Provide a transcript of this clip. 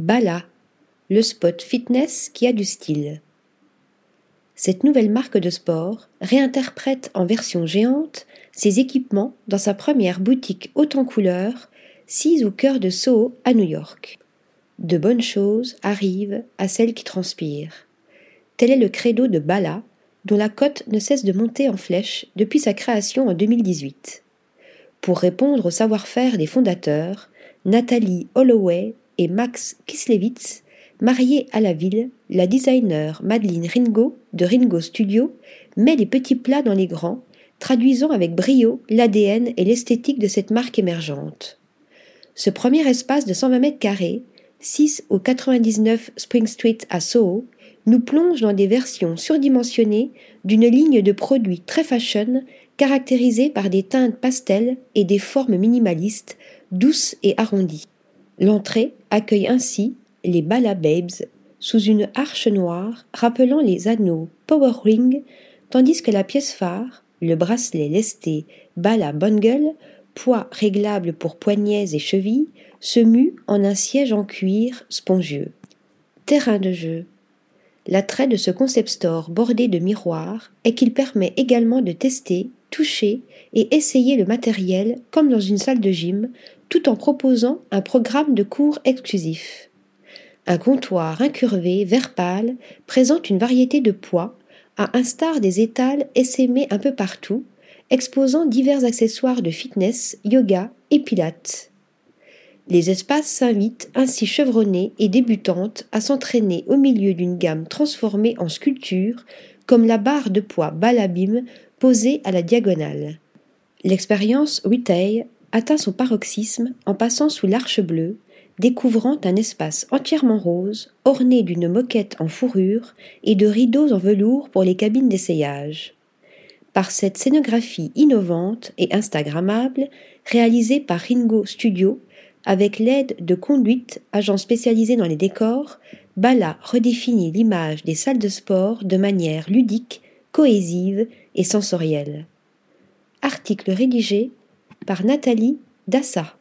Bala, le spot fitness qui a du style. Cette nouvelle marque de sport réinterprète en version géante ses équipements dans sa première boutique haute en couleur, sise au cœur de Soho à New York. De bonnes choses arrivent à celles qui transpirent. Tel est le credo de Bala, dont la cote ne cesse de monter en flèche depuis sa création en 2018. Pour répondre au savoir-faire des fondateurs, Nathalie Holloway Max Kislevitz, mariés à la ville, la designer Madeleine Ringo de Ringo Studio met les petits plats dans les grands, traduisant avec brio l'ADN et l'esthétique de cette marque émergente. Ce premier espace de 120 mètres carrés, 6 au 99 Spring Street à Soho, nous plonge dans des versions surdimensionnées d'une ligne de produits très fashion caractérisée par des teintes pastel et des formes minimalistes, douces et arrondies. L'entrée accueille ainsi les Bala Babes sous une arche noire rappelant les anneaux Power Ring, tandis que la pièce phare, le bracelet lesté Bala Bungle, poids réglable pour poignets et chevilles, se mue en un siège en cuir spongieux. Terrain de jeu. L'attrait de ce concept store bordé de miroirs est qu'il permet également de tester, toucher et essayer le matériel comme dans une salle de gym tout en proposant un programme de cours exclusif. Un comptoir incurvé, vert pâle, présente une variété de poids, à instar des étals essaimés un peu partout, exposant divers accessoires de fitness, yoga et pilates. Les espaces s'invitent ainsi chevronnées et débutantes à s'entraîner au milieu d'une gamme transformée en sculpture, comme la barre de poids Balabim posée à la diagonale. L'expérience retail atteint son paroxysme en passant sous l'arche bleue, découvrant un espace entièrement rose, orné d'une moquette en fourrure et de rideaux en velours pour les cabines d'essayage. Par cette scénographie innovante et instagrammable, réalisée par Ringo Studio, avec l'aide de Conduite, agent spécialisé dans les décors, Bala redéfinit l'image des salles de sport de manière ludique, cohésive et sensorielle. Article rédigé par Nathalie Dassa.